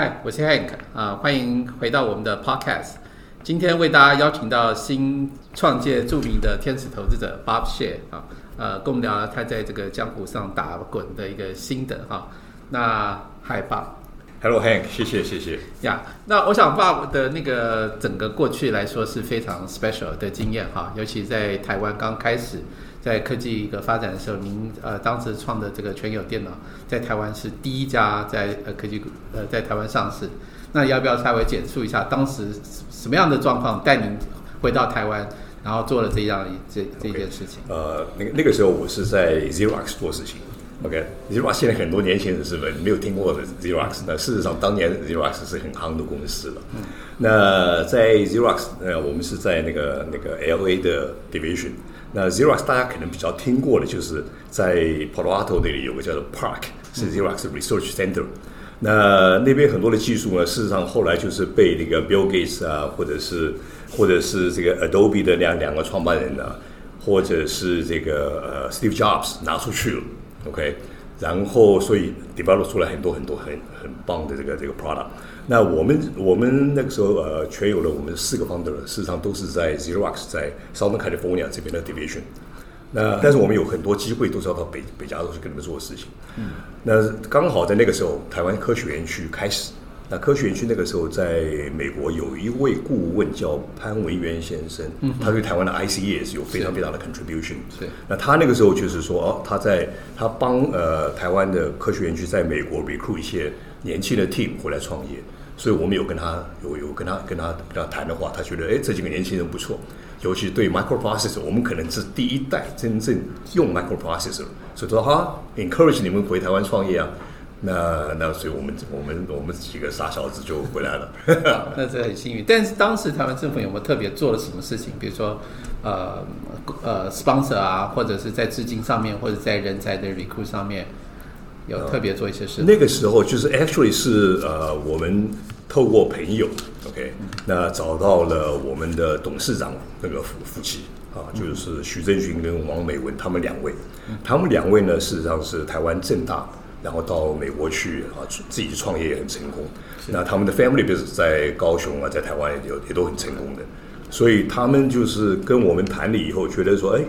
嗨，我是 Hank 啊，欢迎回到我们的 Podcast。今天为大家邀请到新创界著名的天使投资者 Bob Share 啊，呃，跟我们聊聊他在这个江湖上打滚的一个心得哈。那嗨，Bob。Hello Hank，谢谢谢谢。呀那我想 Bob 的那个整个过去来说是非常 special 的经验哈，尤其在台湾刚开始在科技一个发展的时候，您呃当时创的这个全友电脑在台湾是第一家在呃科技呃在台湾上市。那要不要稍微简述一下当时什么样的状况带您回到台湾，然后做了这样一这这件事情？呃，那个那个时候我是在 Xerox 做事情。OK，Xerox 现在很多年轻人是没没有听过的 Xerox，那事实上当年 Xerox 是很夯的公司了。嗯那在 Xerox，呃，我们是在那个那个 LA 的 division。那 Xerox 大家可能比较听过的就是在 Palo Alto 那里有个叫做 Park，是 Xerox Research Center。那那边很多的技术呢，事实上后来就是被那个 Bill Gates 啊，或者是或者是这个 Adobe 的两两个创办人呢，或者是这个呃 Steve Jobs 拿出去了，OK，然后所以 develop 出来很多很多很很棒的这个这个 product。那我们我们那个时候呃，全有了我们四个 founder，事实上都是在 Xerox 在 Southern California 这边的 division。那但是我们有很多机会都是要到北北加州去跟他们做事情。嗯，那刚好在那个时候，台湾科学园区开始。那科学园区那个时候在美国有一位顾问叫潘文渊先生，嗯，他对台湾的 IC 也是有非常非常的 contribution。是。那他那个时候就是说，哦，他在他帮呃台湾的科学园区在美国 recruit 一些年轻的 team 回来创业，所以我们有跟他有有跟他跟他跟他谈的话，他觉得哎这几个年轻人不错。尤其对 microprocessor，我们可能是第一代真正用 microprocessor，所以说哈，encourage 你们回台湾创业啊。那那所以我们我们我们几个傻小子就回来了。那这很幸运。但是当时台湾政府有没有特别做了什么事情？比如说呃呃 sponsor 啊，或者是在资金上面，或者在人才的 recruit 上面，有特别做一些事。那个时候就是 actually 是呃我们透过朋友，OK，那找到了我们的董事长那个夫夫妻啊，就是徐正勋跟王美文他们两位，他们两位呢事实上是台湾正大。然后到美国去啊，自己创业也很成功。那他们的 family business 在高雄啊，在台湾也也都很成功的。所以他们就是跟我们谈了以后，觉得说，哎，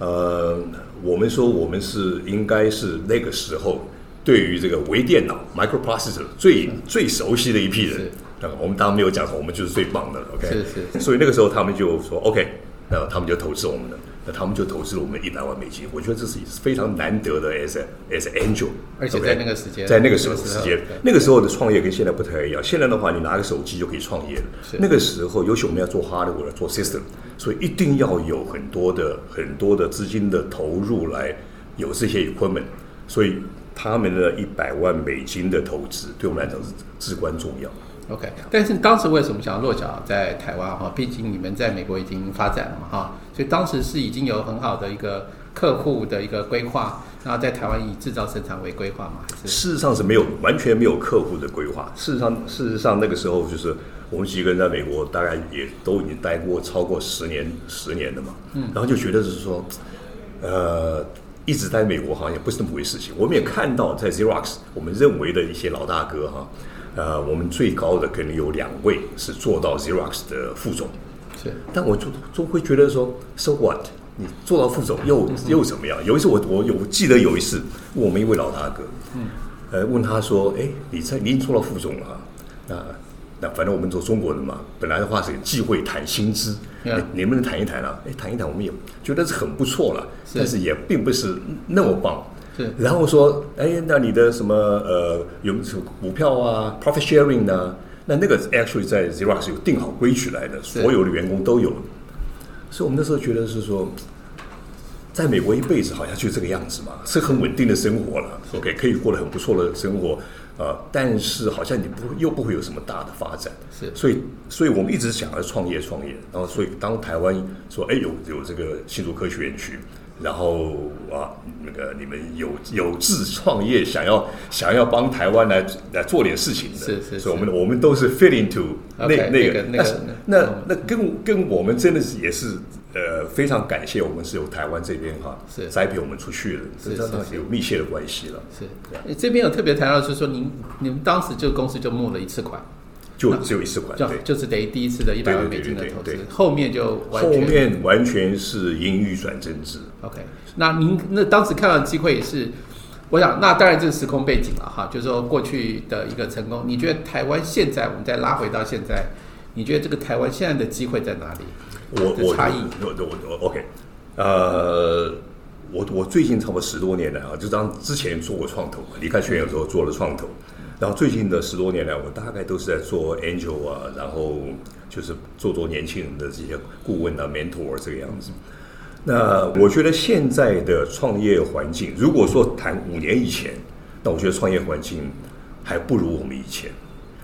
呃，我们说我们是应该是那个时候对于这个微电脑 microprocessor 最最熟悉的一批人。那我们当然没有讲说我们就是最棒的，OK？是是。所以那个时候他们就说 OK，那他们就投资我们了。那他们就投资了我们一百万美金，我觉得这是非常难得的 as as angel，而且在那个时间，在那个时候时间，那个时候的创业跟现在不太一样。现在的话，你拿个手机就可以创业了。那个时候，尤其我们要做 hardware 做 system，所以一定要有很多的很多的资金的投入来有这些 equipment，所以他们的一百万美金的投资对我们来讲是至关重要。OK，但是当时为什么想要落脚在台湾哈？毕竟你们在美国已经发展了嘛哈，所以当时是已经有很好的一个客户的一个规划，然后在台湾以制造生产为规划嘛？事实上是没有完全没有客户的规划。事实上，事实上那个时候就是我们几个人在美国，大概也都已经待过超过十年十年了嘛。嗯，然后就觉得是说，呃，一直在美国好像也不是那么回事情。我们也看到在 Xerox，我们认为的一些老大哥哈。呃，我们最高的可能有两位是做到 Xerox 的副总，是，但我就就会觉得说，So what？你做到副总又又怎么样？有一次我我有记得有一次问我们一位老大哥，嗯，呃，问他说，哎，你在你已经做到副总了，啊那那反正我们做中国人嘛，本来的话是忌讳谈薪资，你你能不能谈一谈啊？哎，谈一谈，我们也觉得是很不错了，但是也并不是那么棒。然后说，哎，那你的什么呃，有什么股票啊，profit sharing 呢？那那个 actually 在 Xerox 有定好规矩来的，所有的员工都有。所以我们那时候觉得是说，在美国一辈子好像就这个样子嘛，是很稳定的生活了，OK，可以过得很不错的生活，呃，但是好像你不又不会有什么大的发展。是，所以，所以我们一直想要创业创业，然后所以当台湾说，哎，有有这个新竹科学园区。然后啊，那个你们有有志创业，想要想要帮台湾来来做点事情的，是是，所以我们我们都是 fit into 那那个那个那那那跟跟我们真的是也是呃非常感谢我们是由台湾这边哈是。栽培我们出去的，是是是。有密切的关系了。是。这边有特别谈到，就是说您你们当时就公司就募了一次款，就只有一次款，就对。就是等于第一次的一百万美金的投资后面就完后全面完全是盈余转增值，OK，那您那当时看到的机会也是，我想那当然这是时空背景了哈，就是说过去的一个成功，你觉得台湾现在我们再拉回到现在，你觉得这个台湾现在的机会在哪里？我我的差异我我我 OK，呃，我我最近差不多十多年来啊，就当之前做过创投，离开学院之后做了创投，然后最近的十多年来，我大概都是在做 angel 啊，然后就是做做年轻人的这些顾问啊、mentor 这个样子。那我觉得现在的创业环境，如果说谈五年以前，那我觉得创业环境还不如我们以前。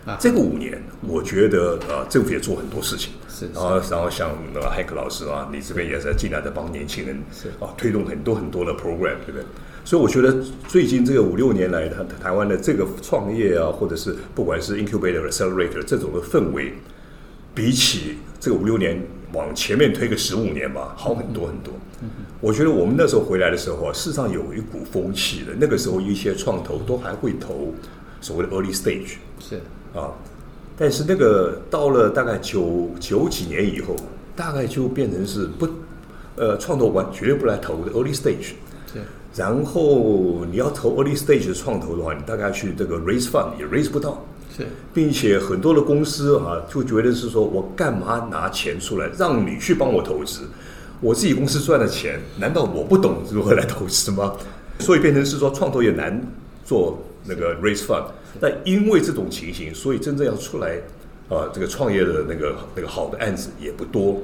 啊这个五年，我觉得呃，政府也做很多事情，是然后然后像那个海克老师啊，你这边也在尽量在帮年轻人是啊推动很多很多的 program，对不对？所以我觉得最近这个五六年来，台台湾的这个创业啊，或者是不管是 incubator、accelerator 这种的氛围，比起这个五六年往前面推个十五年吧，好很多很多。我觉得我们那时候回来的时候啊，事实上有一股风气的，那个时候一些创投都还会投所谓的 early stage。是啊，但是那个到了大概九九几年以后，大概就变成是不，呃，创投完绝对不来投的 early stage。是然后你要投 early stage 的创投的话，你大概去这个 raise fund 也 raise 不到，是并且很多的公司啊就觉得是说我干嘛拿钱出来让你去帮我投资？我自己公司赚的钱，难道我不懂如何来投资吗？所以变成是说创投也难做那个 raise fund。但因为这种情形，所以真正要出来啊、这个创业的那个那个好的案子也不多。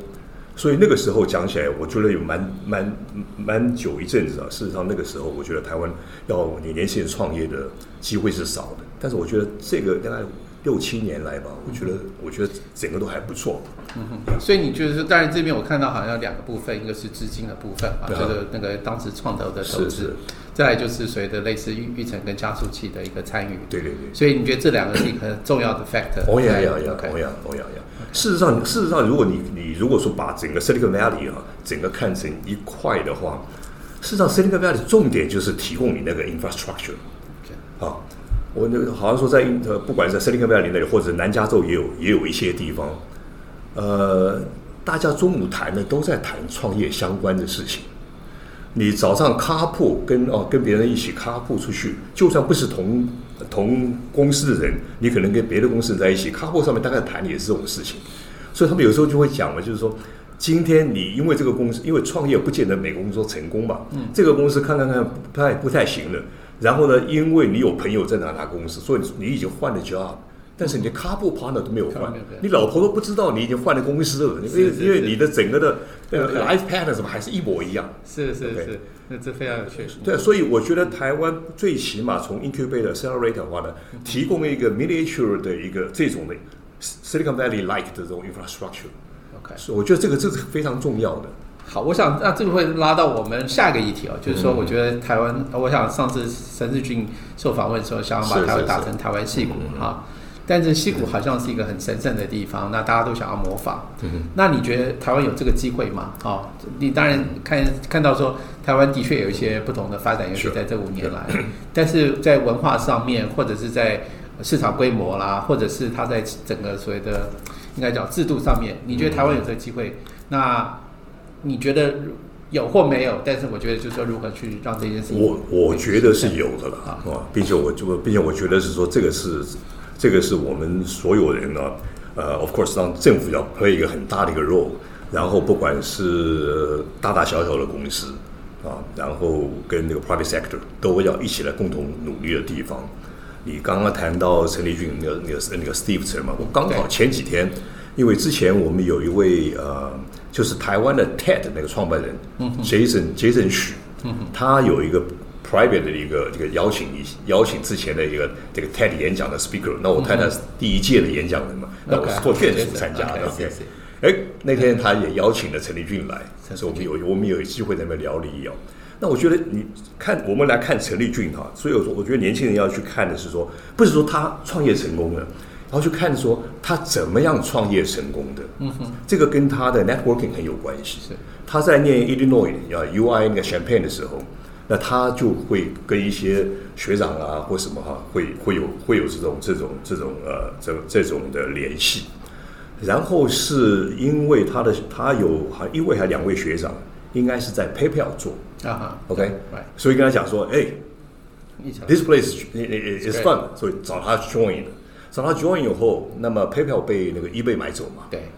所以那个时候讲起来，我觉得有蛮蛮蛮久一阵子啊。事实上，那个时候我觉得台湾要你年轻人创业的机会是少的。但是我觉得这个大概六七年来吧，我觉得我觉得整个都还不错。嗯哼所以你就是说，当然这边我看到好像有两个部分，一个是资金的部分啊，就是那个当时创投的投资是是，再来就是所谓的类似育育成跟加速器的一个参与。对对对。所以你觉得这两个是一个很重要的 factor？哦呀呀呀哦呀哦呀呀！事实上，事实上，如果你你如果说把整个 Silicon Valley 啊，整个看成一块的话，事实上 Silicon Valley 重点就是提供你那个 infrastructure 啊。我那个好像说在呃，不管是在 Silicon Valley 那里，或者南加州也有也有一些地方，呃，大家中午谈的都在谈创业相关的事情。你早上咖铺跟哦跟别人一起咖铺出去，就算不是同同公司的人，你可能跟别的公司人在一起，咖铺上面大概谈也是这种事情。所以他们有时候就会讲嘛，就是说，今天你因为这个公司，因为创业不见得每个公司都成功嘛，嗯，这个公司看看看不太不太行了，然后呢，因为你有朋友在哪哪公司，所以你已经换了 job。但是你的 couple partner 都没有换。没有。变，你老婆都不知道你已经换了公司了，因为因为你的整个的 life pattern 什么还是一模一样。是是是，那这非常有趣。对，所以我觉得台湾最起码从 incubator、accelerator 的话呢，提供一个 miniature 的一个这种的 Silicon Valley like 的这种 infrastructure，OK，所以我觉得这个这是非常重要的。好，我想那这个会拉到我们下一个议题哦，就是说，我觉得台湾，我想上次陈志俊受访问的时候，想要把台湾打成台湾戏骨哈，但是溪谷好像是一个很神圣的地方，那大家都想要模仿。嗯那你觉得台湾有这个机会吗？哦，你当然看看到说，台湾的确有一些不同的发展，尤其是在这五年来，但是在文化上面，或者是在市场规模啦，或者是它在整个所谓的应该叫制度上面，你觉得台湾有这个机会？那你觉得有或没有？但是我觉得就是说，如何去让这件事情，我我觉得是有的了啊啊，并且我就并且我觉得是说这个是这个是我们所有人呢，呃，of course 让政府要 play 一个很大的一个 role，然后不管是呃大大小小的公司啊，然后跟那个 private sector 都要一起来共同努力的地方。你刚刚谈到陈立俊那个那个那个 Steve 陈嘛，我刚好前几天，因为之前我们有一位呃，就是台湾的 TED 那个创办人、Jason Jason 许，他有一个 private 的一个这个邀请邀请之前的一个这个 TED 演讲的 speaker，那我太太是第一届的演讲人嘛，那我是做眷属参加的。哎，那天他也邀请了陈立俊来，所以我们有我们有机会在那边聊了一聊。那我觉得你看，我们来看陈立俊哈，所以我说我觉得年轻人要去看的是说，不是说他创业成功了，然后去看说他怎么样创业成功的。嗯哼，这个跟他的 networking 很有关系。是他在念 Illinois 啊 UI 那个 Champaign 的时候，那他就会跟一些学长啊或什么哈，会会有会有这种这种这种呃这这种的联系。然后是因为他的他有还一位还两位学长，应该是在 PayPal 做啊哈，OK，right 所以跟他讲说，哎，this place is fun，所以找他 join 的。找他 join 以后，那么 PayPal 被那个 eBay 买走嘛，对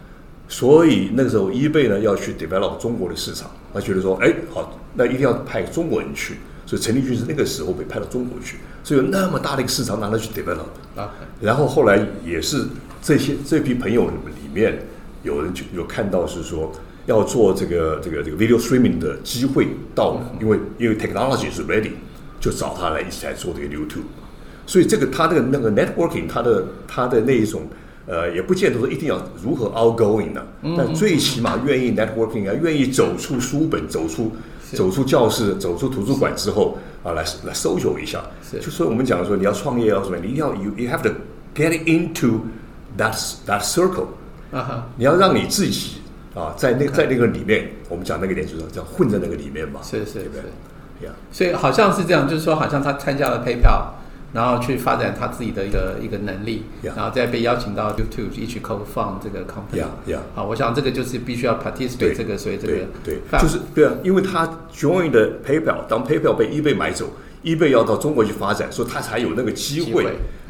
所以那个时候 eBay 呢要去 develop 中国的市场，他觉得说，哎，好，那一定要派中国人去，所以陈立军是那个时候被派到中国去，所以有那么大的一个市场拿他去 develop。，OK，然后后来也是这些这批朋友里面有人就有看到是说要做这个这个这个 video streaming 的机会到了，因为因为 technology 是 ready，就找他来一起来做这个 YouTube。所以这个他这个那个 networking，他的他的那一种呃，也不见得说一定要如何 outgoing 的、但最起码愿意 networking 啊，愿意走出书本，走出走出教室，走出图书馆之后啊，来来 social 一下。是。就说我们讲说你要创业要什么，你一定要 you you have to get into that that circle，啊哈，你要让你自己啊，在那在那个里面，我们讲那个点就是叫混在那个里面嘛，是是对不对是？呀，所以好像是这样，就是说好像他参加了 PayPal，然后去发展他自己的一个一个能力 Yeah. 然后再被邀请到 YouTube 一起 co-found 这个 company。Yeah, yeah. 好，我想这个就是必须要 participate 这个所以这个对对，就是对啊，因为他 join 的 PayPal，当 PayPal 被 eBay 买走，eBay 要到中国去发展，所以他才有那个机会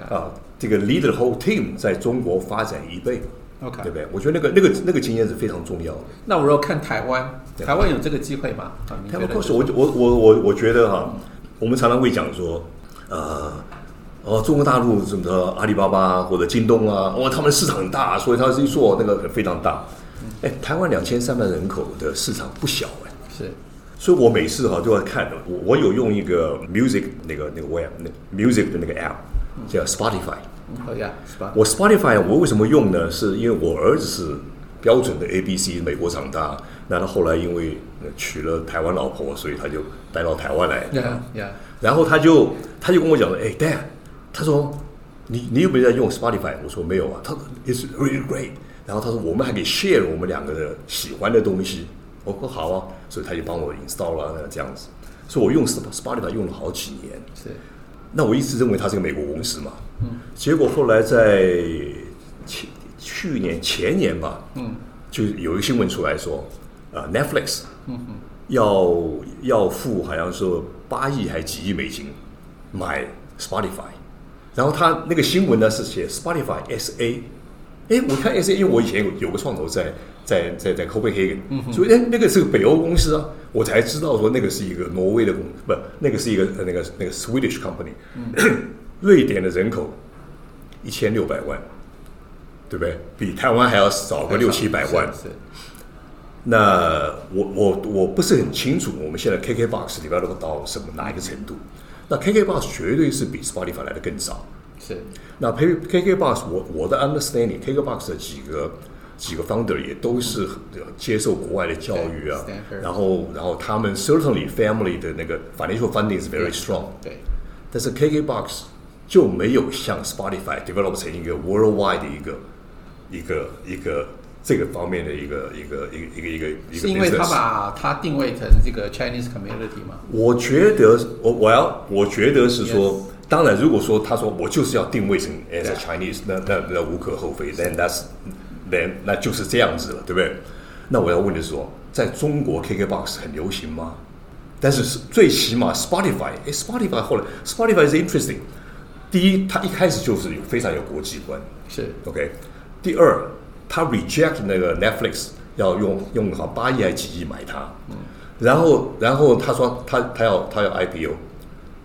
啊，这个 lead the whole team 在中国发展 eBay，OK 对不对？我觉得那个那个那个经验是非常重要的。那我如果看台湾，台湾有这个机会吗？台湾 course，我我我我我觉得哈，我们常常会讲说，呃，哦，中国大陆什么的阿里巴巴或者京东啊，哦，他们的市场很大，所以他是一做那个非常大。哎，台湾两千三百人口的市场不小哎，是所以我每次哈都要看的。我我有用一个 music 那个那个 web 那 music 的那个 app 叫 Spotify。可以啊，是吧？我 Spotify 我为什么用呢？是因为我儿子是标准的 A B C，美国长大，那他后来因为呃娶了台湾老婆，所以他就带到台湾来。呀呀，然后他就他就跟我讲说，哎，Dad，他说你你有没有在用 Spotify？我说没有啊。他说 It's really great。然后他说我们还可以 share 我们两个的喜欢的东西。我说好啊，所以他就帮我 install 了这样子。所以我用 Spotify 用了好几年。是那我一直认为它是个美国公司嘛，嗯，结果后来在去去年前年吧，嗯，就有一个新闻出来说，呃，Netflix，嗯要要付好像说八亿还几亿美金买 Spotify，然后他那个新闻呢是写 Spotify S A，哎，我看 S A，因为我以前有有个创投在在在在 Copenhagen，所以哎那个是个北欧公司啊，我才知道说那个是一个挪威的公，不，那个是一个呃那个那个 Swedish company，、瑞典的人口一千六百万，对不对？比台湾还要少个六七百万。是是那我我我不是很清楚，我们现在 KKBox develop 到什么哪一个程度？那 KKBox 绝对是比 Spotify 来的更早。是那 K KKBox 我我的 understanding，KKBox 的几个几个 founder 也都是接受国外的教育啊然后然后他们 certainly family 的那个 financial funding is very strong，对但是 KKBox 就没有像 Spotify develop 成一个 worldwide 的一个一个一个这个方面的一个一个一个一个一个一个是因为他把它定位成这个 Chinese community 嘛？我觉得我我要我觉得是说当然如果说他说我就是要定位成 as a Chinese，那那那无可厚非，then that's then 那就是这样子了，对不对？那我要问的是说，在中国 KKBox 很流行吗？但是是最起码 Spotify，哎，Spotify 后来 Spotify 是 interesting。第一，它一开始就是有非常有国际观是，OK。第二，它 reject 那个 Netflix 要用用好八亿还几亿买它，然后然后他说他他要他要 IPO，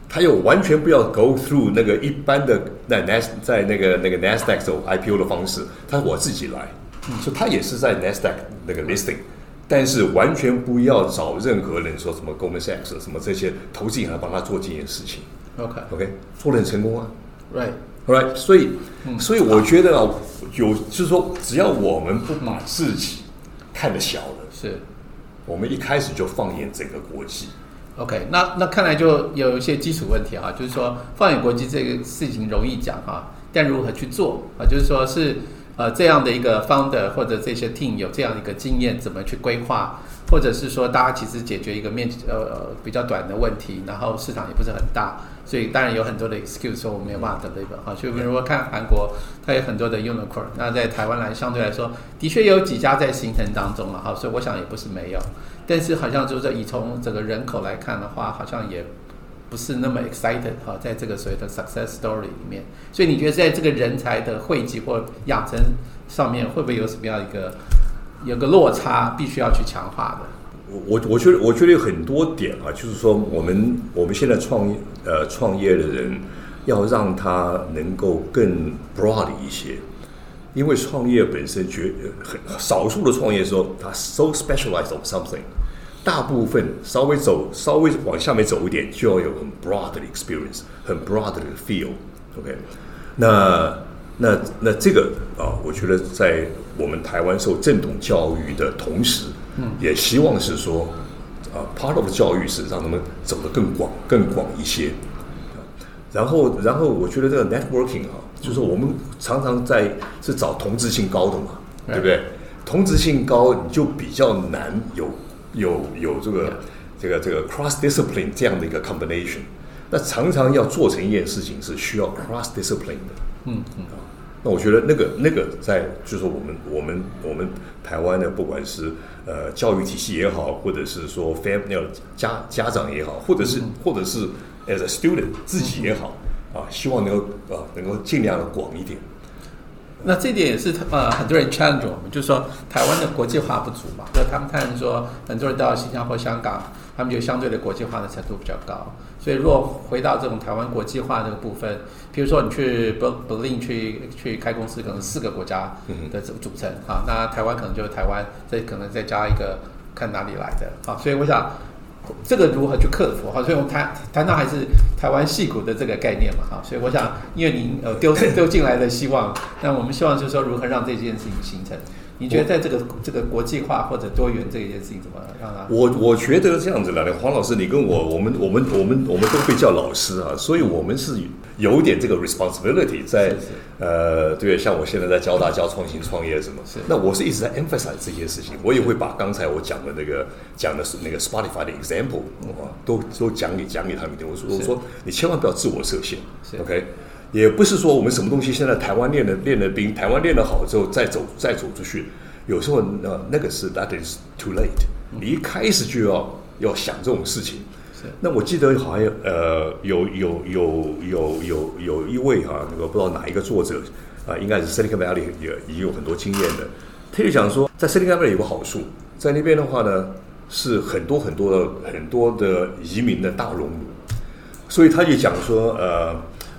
他又完全不要 go through 那个一般的在 Nas 在那个那个 Nasdaq 走 IPO 的方式，他说我自己来，所以他也是在 Nasdaq 那个 listing，但是完全不要找任何人说什么 Goldman Sachs 什么这些投资银行帮他做这件事情。OK，OK，做的很成功啊。right Right，所以，所以我觉得啊，有就是说，只要我们不把自己看得小了，是我们一开始就放眼整个国际。OK，那那看来就有一些基础问题哈，就是说放眼国际这个事情容易讲哈，但如何去做啊？就是说是呃这样的一个 founder 或者这些 team 有这样一个经验，怎么去规划，或者是说大家其实解决一个面积呃比较短的问题，然后市场也不是很大，所以当然有很多的 excuse 说我没有办法 deliver 哈。就比如说看韩国，它有很多的 unicorn，那在台湾来相对来说，的确有几家在形成当中了哈，所以我想也不是没有，但是好像就是以从整个人口来看的话，好像也。不是那么 excited 哈，在这个所谓的 success story 里面，所以你觉得在这个人才的汇集或养成上面，会不会有什么样一个有个落差，必须要去强化的？我我我觉得我觉得有很多点啊，就是说我们我们现在创业呃创业的人，要让他能够更 broad 一些，因为创业本身绝很少数的创业说他 so specialized on something。大部分稍微走稍微往下面走一点，就要有很 broad 的 experience，很 broad 的 feel，OK？那那那这个啊，我觉得在我们台湾受正统教育的同时，嗯，也希望是说啊，part of 教育是让他们走得更广、更广一些。然后，然后我觉得这个 networking 啊，就是我们常常在是找同质性高的嘛，对不对？同质性高，你就比较难有。有有这个这个这个 cross discipline 这样的一个 combination，那常常要做成一件事情是需要 cross discipline 的，嗯嗯啊，那我觉得那个那个在就是我们我们我们台湾的不管是呃教育体系也好，或者是说 family 家家长也好，或者是或者是 as a student 自己也好啊，希望能够啊能够尽量的广一点。那这点也是呃很多人 challenge 我们，就是说台湾的国际化不足嘛。就他们看说很多人到新加坡、香港，他们就相对的国际化的程度比较高。所以如果回到这种台湾国际化这个部分，比如说你去 Berlin 去去开公司，可能四个国家的组组成啊，那台湾可能就是台湾，再可能再加一个看哪里来的啊。所以我想。这个如何去克服？哈，所以我们谈谈到还是台湾戏骨的这个概念嘛，哈，所以我想，因为您呃丢丢进来的希望，那我们希望就是说如何让这件事情形成。你觉得在这个这个国际化或者多元这一件事情怎么让它？我我觉得这样子了，黄老师，你跟我，我们我们我们我们都被叫老师啊，所以我们是有点这个 responsibility 在呃，对，像我现在在教大教创新创业什么，那我是一直在 emphasize 这些事情，我也会把刚才我讲的那个讲的是那个 Spotify 的 example 啊，都都讲给讲给他们听。我说我说你千万不要自我设限，OK。也不是说我们什么东西现在台湾练的练的兵，台湾练的好之后再走再走出去，有时候呃那个是 that is too late，你一开始就要要想这种事情。那我记得好像呃有有有有有有一位哈那个不知道哪一个作者啊，应该是 Silicon Valley 也也有很多经验的，他就讲说在 Silicon Valley 有个好处，在那边的话呢是很多很多的很多的移民的大熔炉，所以他就讲说呃。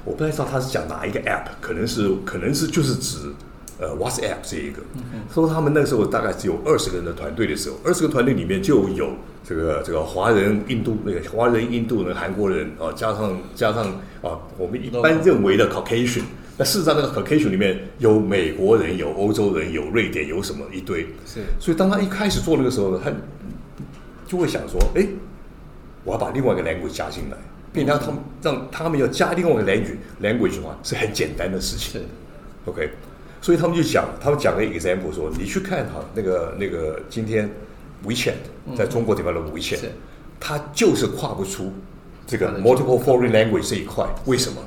我不太知道他是讲哪一个 app，可能是可能是就是指呃 WhatsApp 这一个。说他们那时候大概只有二十个人的团队的时候，二十个团队里面就有这个这个华人、印度那个华人、印度人、韩国人啊，加上加上啊，我们一般认为的 Caucasian。那事实上那个 Caucasian 里面有美国人、有欧洲人、有瑞典、有什么一堆。是。所以当他一开始做那个时候呢，他就会想说：哎，我要把另外一个 language 加进来。并让他们让他们要加另外一个 language language 的话是很简单的事情，OK，所以他们就讲，他们讲了一个 example 说，你去看哈那个那个今天 WeChat 在中国地方的 WeChat，它就是跨不出这个 multiple foreign language 这一块，为什么？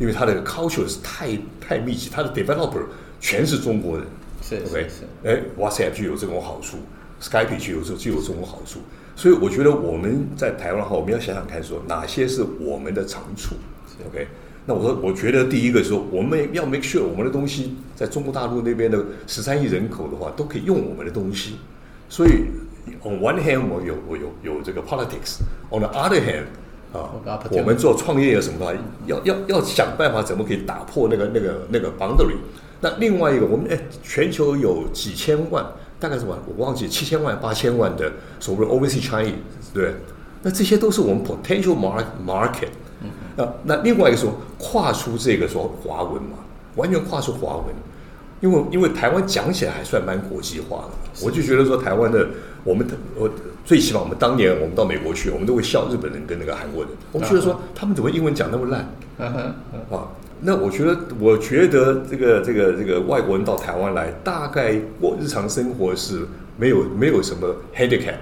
因为它的 culture 是太太密集，它的 developer 全是中国人。是，OK，哎，WhatsApp 就有这种好处，Skype 就有这就有这种好处。所以我觉得我们在台湾的话，我们要想想看，说哪些是我们的长处，OK？那我说，我觉得第一个说，我们要 make sure 我们的东西在中国大陆那边的十三亿人口的话，都可以用我们的东西。所以，on one hand 我有我有有这个 politics，on the other hand 啊，我们做创业有什么话，要要要想办法怎么可以打破那个那个那个 boundary。那另外一个，我们哎，全球有几千万。大概是我我忘记七千万八千万的所谓 overseas Chinese，对，那这些都是我们 potential market market。那那另外一个说跨出这个说华文嘛，完全跨出华文，因为因为台湾讲起来还算蛮国际化的，我就觉得说台湾的我们我最起码我们当年我们到美国去，我们都会笑日本人跟那个韩国人，我们觉得说他们怎么英文讲那么烂？啊？那我觉得，我觉得这个这个这个外国人到台湾来，大概过日常生活是没有没有什么 handicap，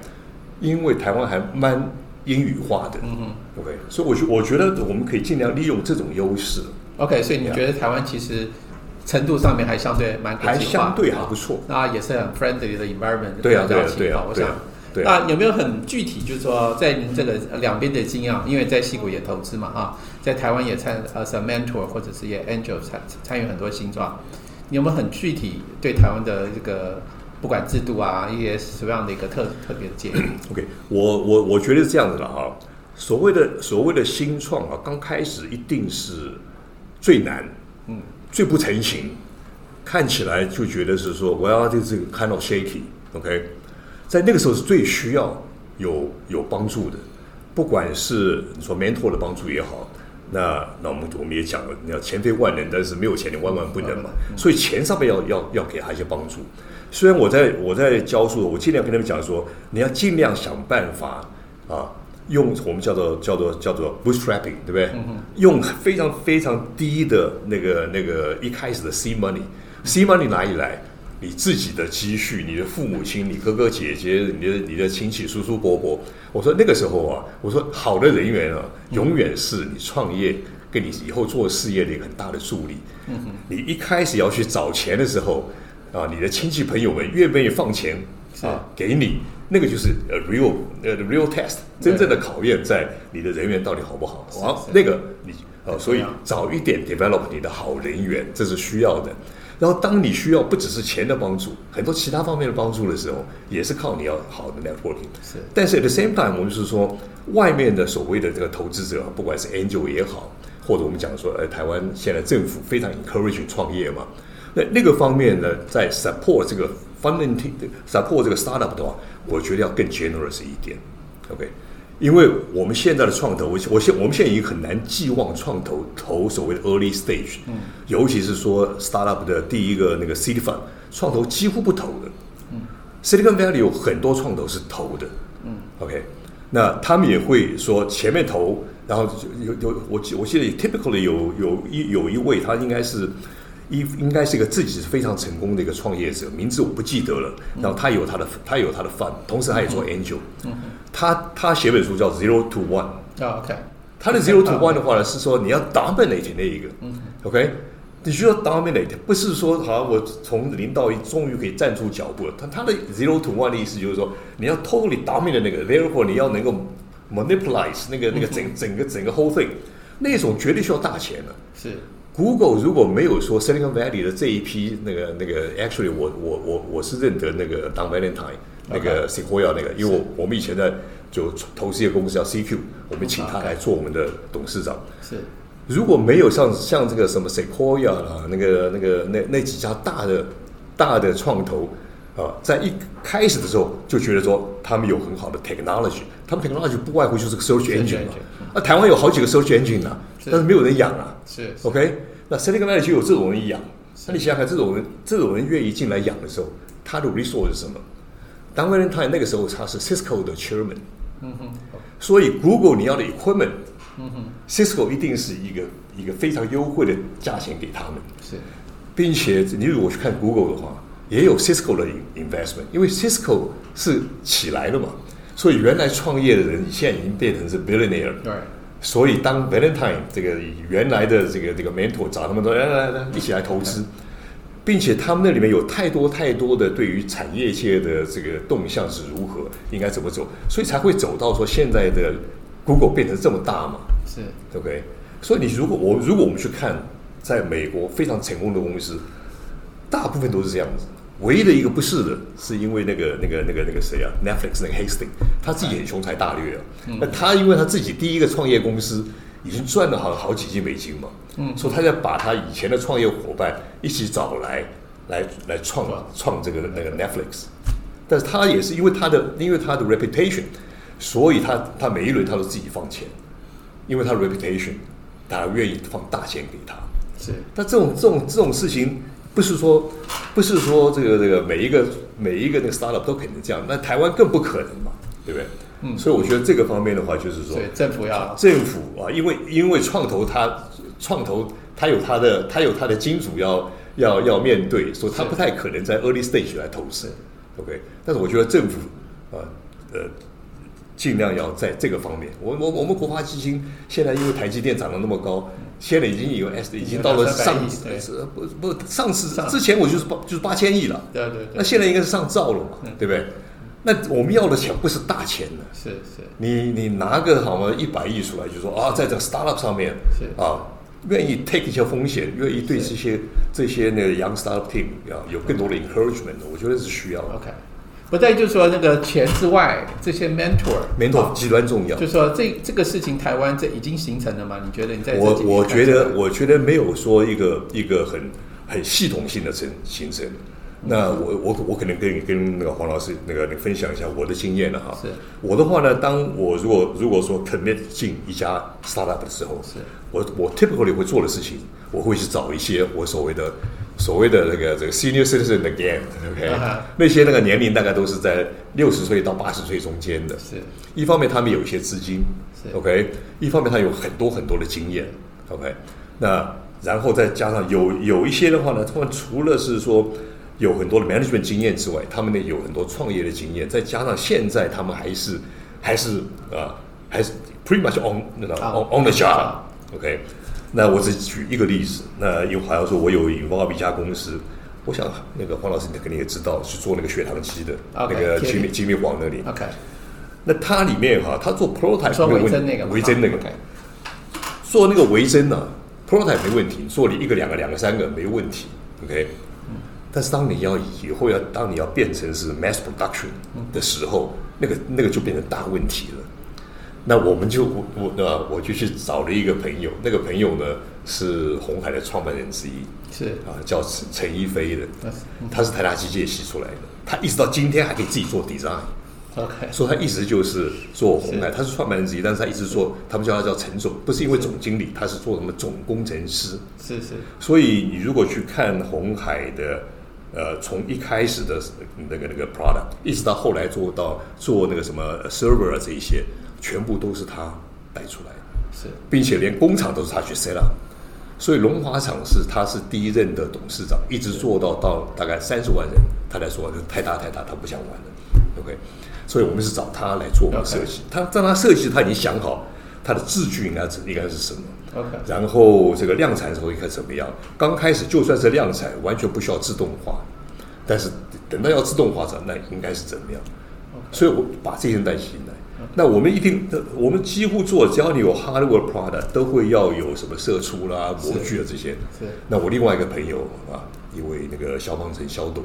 因为台湾还蛮英语化的。嗯嗯 OK，所以我觉我觉得我们可以尽量利用这种优势，OK，所以你觉得台湾其实程度上面还相对蛮还相对啊还不错。那也是很 friendly 的 environment，对啊对啊对啊我想对啊。有没有很具体，就是说在您这个两边的经验，因为在戏谷也投资嘛，哈，在台湾也参呃 s mentor 或者是也 angel 参参与很多新创，你有没有很具体对台湾的这个不管制度啊，一些什么样的一个特特别的建议？OK，我我我觉得是这样子的哈，所谓的所谓的新创啊，刚开始一定是最难，嗯，最不成型，看起来就觉得是说我要这这个 kind of shaky，OK，、在那个时候是最需要有有帮助的，不管是你说 mentor 的帮助也好，那那我们我们也讲了，你要钱非万能，但是没有钱你万万不能嘛，所以钱上面要要要给他一些帮助。虽然我在我在教书，我尽量跟他们讲说，你要尽量想办法啊，用我们叫做叫做叫做 bootstrapping，对不对？用非常非常低的那个那个一开始的 C money，C money 哪里来？你自己的积蓄，你的父母亲、你哥哥姐姐、你的你的亲戚、叔叔伯伯，我说那个时候啊，我说好的人员啊，永远是你创业跟你以后做事业的一个很大的助力。你一开始要去找钱的时候啊，你的亲戚朋友们愿不愿意放钱啊给你？那个就是呃 real 呃 real test，真正的考验在你的人缘到底好不好。是好，那个你呃，所以早一点 develop 你的好人缘，这是需要的。然后，当你需要不只是钱的帮助，很多其他方面的帮助的时候，也是靠你要好的 networking。是但是 at the same time，我们就是说，外面的所谓的这个投资者，不管是 angel 也好，或者我们讲说，呃，台湾现在政府非常 encourage 创业嘛，那那个方面呢，在 support 这个 funding support 这个 startup 的话，我觉得要更 generous 一点。OK，因为我们现在的创投，我我现我们现在已经很难寄望创投投所谓的 early stage，嗯，尤其是说 startup 的第一个那个 seed fund，创投几乎不投的，嗯，Silicon Valley 有很多创投是投的，嗯，OK，那他们也会说前面投，然后有有我记我记得 typically 有有一有一位他应该是。一应该是一个自己是非常成功的一个创业者，名字我不记得了。然后他有他的他有他的 fund，同时他也做 angel。他他写本书叫 Zero to One，啊，OK，他的 Zero to One 的话呢是说你要 dominate 那一个，OK，你需要 dominate，不是说好像我从零到一终于可以站出脚步了。他他的 Zero to One 的意思就是说你要 totally dominate 那个，therefore 你要能够 manipulate 那个那个整整个整个 whole thing，那种绝对需要大钱的。是 Google 如果没有说 Silicon Valley 的这一批那个那个，actually 我我我我是认得那个 Don Valentine 那个 Sequoia 那个，因为我我们以前在就投资一个公司叫 CQ，我们请他来做我们的董事长。是。如果没有像像这个什么 Sequoia 啦，那个那个那那几家大的大的创投啊，在一开始的时候就觉得说他们有很好的 technology，他们 technology 不外乎就是个 search engine 嘛。啊，台湾有好几个 search engine 啊，是但是没有人养啊。是 OK，那 Silicon Valley 就有这种人养，那你想想看，这种人这种人愿意进来养的时候，他的 resource 是什么？当 Valentine 那个时候他是 Cisco 的 chairman，嗯哼，所以 Google 你要的 equipment，嗯哼，Cisco 一定是一个一个非常优惠的价钱给他们，是。并且你如果去看 Google 的话，也有 Cisco 的 investment，因为 Cisco 是起来了嘛，所以原来创业的人现在已经变成是 billionaire，对所以当 Valentine 这个原来的这个这个 mentor 找他们说来来来一起来投资，并且他们那里面有太多太多的对于产业界的这个动向是如何，应该怎么走，所以才会走到说现在的 Google 变成这么大嘛，是对不对？所以你如果我如果我们去看在美国非常成功的公司，大部分都是这样子。唯一的一个不是的，是因为那个那个那个那个谁啊，Netflix 那个 Hastings，他自己很雄才大略啊。那他因为他自己第一个创业公司已经赚了好好几亿美金嘛，嗯，所以他在把他以前的创业伙伴一起找来，来来创创这个那个 Netflix。但是他也是因为他的因为他的 reputation，所以他他每一轮他都自己放钱，因为他的 reputation，他愿意放大钱给他。是但这种这种这种事情，不是说不是说这个这个每一个每一个那个 startup 都可能这样，那台湾更不可能嘛，对不对？嗯，所以我觉得这个方面的话，就是说对政府要政府啊，因为因为创投它创投它有它的它有它的金主要要要面对，所以他不太可能在 early stage 来投资，OK。但是我觉得政府啊呃尽量要在这个方面，我我我们国发基金现在因为台积电涨得那么高，现在已经有 S 已经到了上是不不上次之前我就是八就是八千亿了，对对，那现在应该是上兆了嘛，对不对？那我们要的钱不是大钱的，是是，你你拿个好吗一百亿出来，就说啊，在这个 startup 上面是。啊，愿意 take 一些风险，愿意对这些这些那个 young startup team 啊有更多的 encouragement，我觉得是需要。OK。不在就是说那个钱之外，这些 mentor，mentor 极端重要。就是说这这个事情，台湾这已经形成了吗？你觉得你在我我觉得我觉得没有说一个一个很很系统性的成形成。那我我我可能跟跟那个黄老师那个你分享一下我的经验了哈。是。我的话呢，当我如果如果说 commit 进一家 startup 的时候，是我我 typically 会做的事情，我会去找一些我所谓的。所谓的那个这个 senior citizen again，OK，那些那个年龄大概都是在六十岁到八十岁中间的。是，一方面他们有一些资金，OK，一方面他有很多很多的经验，OK，那然后再加上有有一些的话呢，他们除了是说有很多的 management 经验之外，他们呢有很多创业的经验，再加上现在他们还是还是啊还是 pretty much on on on the job，OK。那我只举一个例子，那又好像说，我有引爆一家公司，我想那个黄老师你肯定也知道，是做那个血糖机的，那个金密金密黄那里。OK，那它里面哈，它做 prototype 维针那个，维针那个，做那个维针呢，prototype 没问题，做你一个两个两个三个没问题，OK。但是当你要以后要当你要变成是 mass production 的时候，那个那个就变成大问题了。那我们就我我那我就去找了一个朋友，那个朋友呢是红海的创办人之一，是。啊，叫陈陈一飞的，他是台大机械系出来的，他一直到今天还可以自己做 design，OK，说他一直就是做红海，他是创办人之一，但是他一直做，他们叫他叫陈总，不是因为总经理，他是做什么总工程师，是是，所以你如果去看红海的，呃，从一开始的那个那个 product，一直到后来做到做那个什么 server 啊这一些。全部都是他带出来的，是，并且连工厂都是他去 set up，所以龙华厂是他是第一任的董事长，一直做到到大概三十万人，他来说太大太大，他不想玩了，OK，所以我们是找他来做设计，他让他设计，他已经想好他的字句应该是应该是什么，OK，然后这个量产的时候应该怎么样？刚开始就算是量产，完全不需要自动化，但是等到要自动化时，那应该是怎么样？所以我把这些带进来。那我们一定，我们几乎做，只要你有 hardware product，都会要有什么射出啦、模具啊这些。是。那我另外一个朋友啊，一位那个消防城肖董，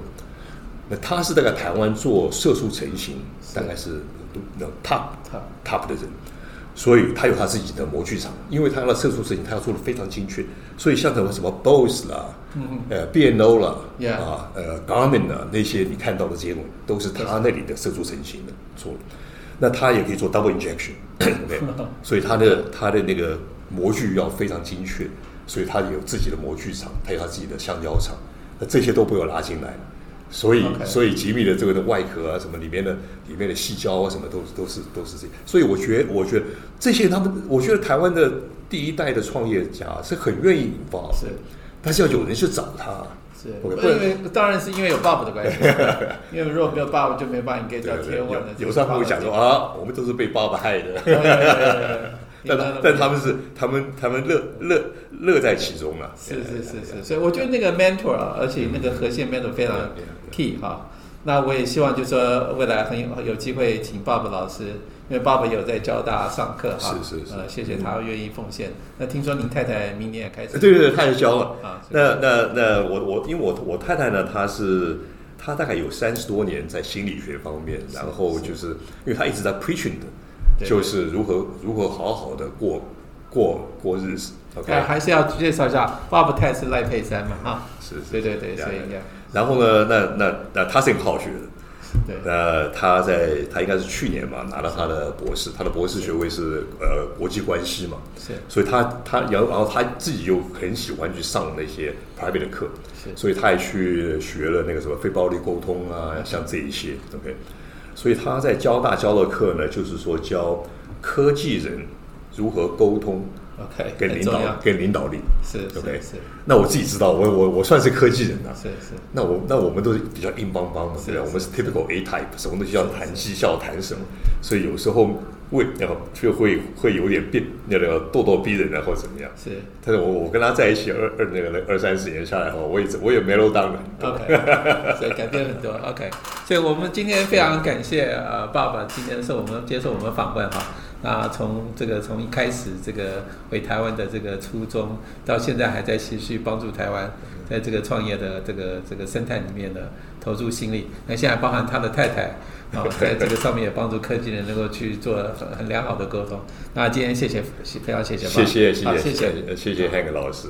那他是大概台湾做射出成型，大概是那 top top top 的人，所以他有他自己的模具厂，因为他的射出成型，他要做的非常精确，所以像什么什么 BOSS 啦，嗯呃 B&O 啦，啊，呃 Garmin 啊那些你看到的这些东西，都是他那里的射出成型的做。那他也可以做 double injection，OK，所以它的它的那个模具要非常精确，所以它有自己的模具厂，它有它自己的橡胶厂，那这些都被我拉进来所以所以吉米的这个的外壳啊，什么里面的里面的细胶啊，什么都都是都是这，所以我觉得我觉得这些他们，我觉得台湾的第一代的创业家是很愿意引爆，是，但是要有人去找他。是，因为当然是因为有爸爸的关系，因为如果没有爸爸，就没办法给叫天文的。有时候他会讲说啊，我们都是被爸爸害的，但但他们是他们他们乐乐乐在其中了。是是是是，所以我觉得那个 mentor，啊而且那个核心 mentor 非常 key 哈。那我也希望就是说未来很有有机会请爸爸老师。因为爸爸有在交大上课哈，是是是，呃，谢谢他愿意奉献。那听说您太太明年也开始，对对对，她也教了啊。那那那我我因为我我太太呢，她是她大概有三十多年在心理学方面，然后就是因为她一直在 preaching 的，就是如何如何好好的过过过日子。OK，还是要介绍一下，爸爸太是赖佩珊嘛，哈，是，对对对，所以然后呢，那那那他是很好学的。对，那他在他应该是去年嘛拿到他的博士，他的博士学位是呃国际关系嘛，是，所以他他然后然后他自己又很喜欢去上那些 private 的课，是，所以他也去学了那个什么非暴力沟通啊，像这一些，OK，所以他在交大教的课呢，就是说教科技人如何沟通 OK，给领导很重要跟领导力。是是 OK 是那我自己知道，我我我算是科技人呐。是是那我那我们都是比较硬邦邦嘛，是对吧？我们是是 typical A type，什么东西要谈绩效，谈什么，所以有时候会然后就会会有点变那个咄咄逼人啊，或者怎么样。是但是我我跟他在一起二二那个二三十年下来哈，我也我也 mellow down 了很多。OK，所以改变很多。OK，所以我们今天非常感谢呃爸爸今天是我们接受我们访问哈。那从这个从一开始这个回台湾的这个初衷，到现在还在持续帮助台湾在这个创业的这个这个生态里面的投入心力。那现在包含他的太太啊，在这个上面也帮助科技人能够去做很很良好的沟通。那今天谢谢，非常谢谢谢谢谢谢好谢谢。谢谢 Hank 老师。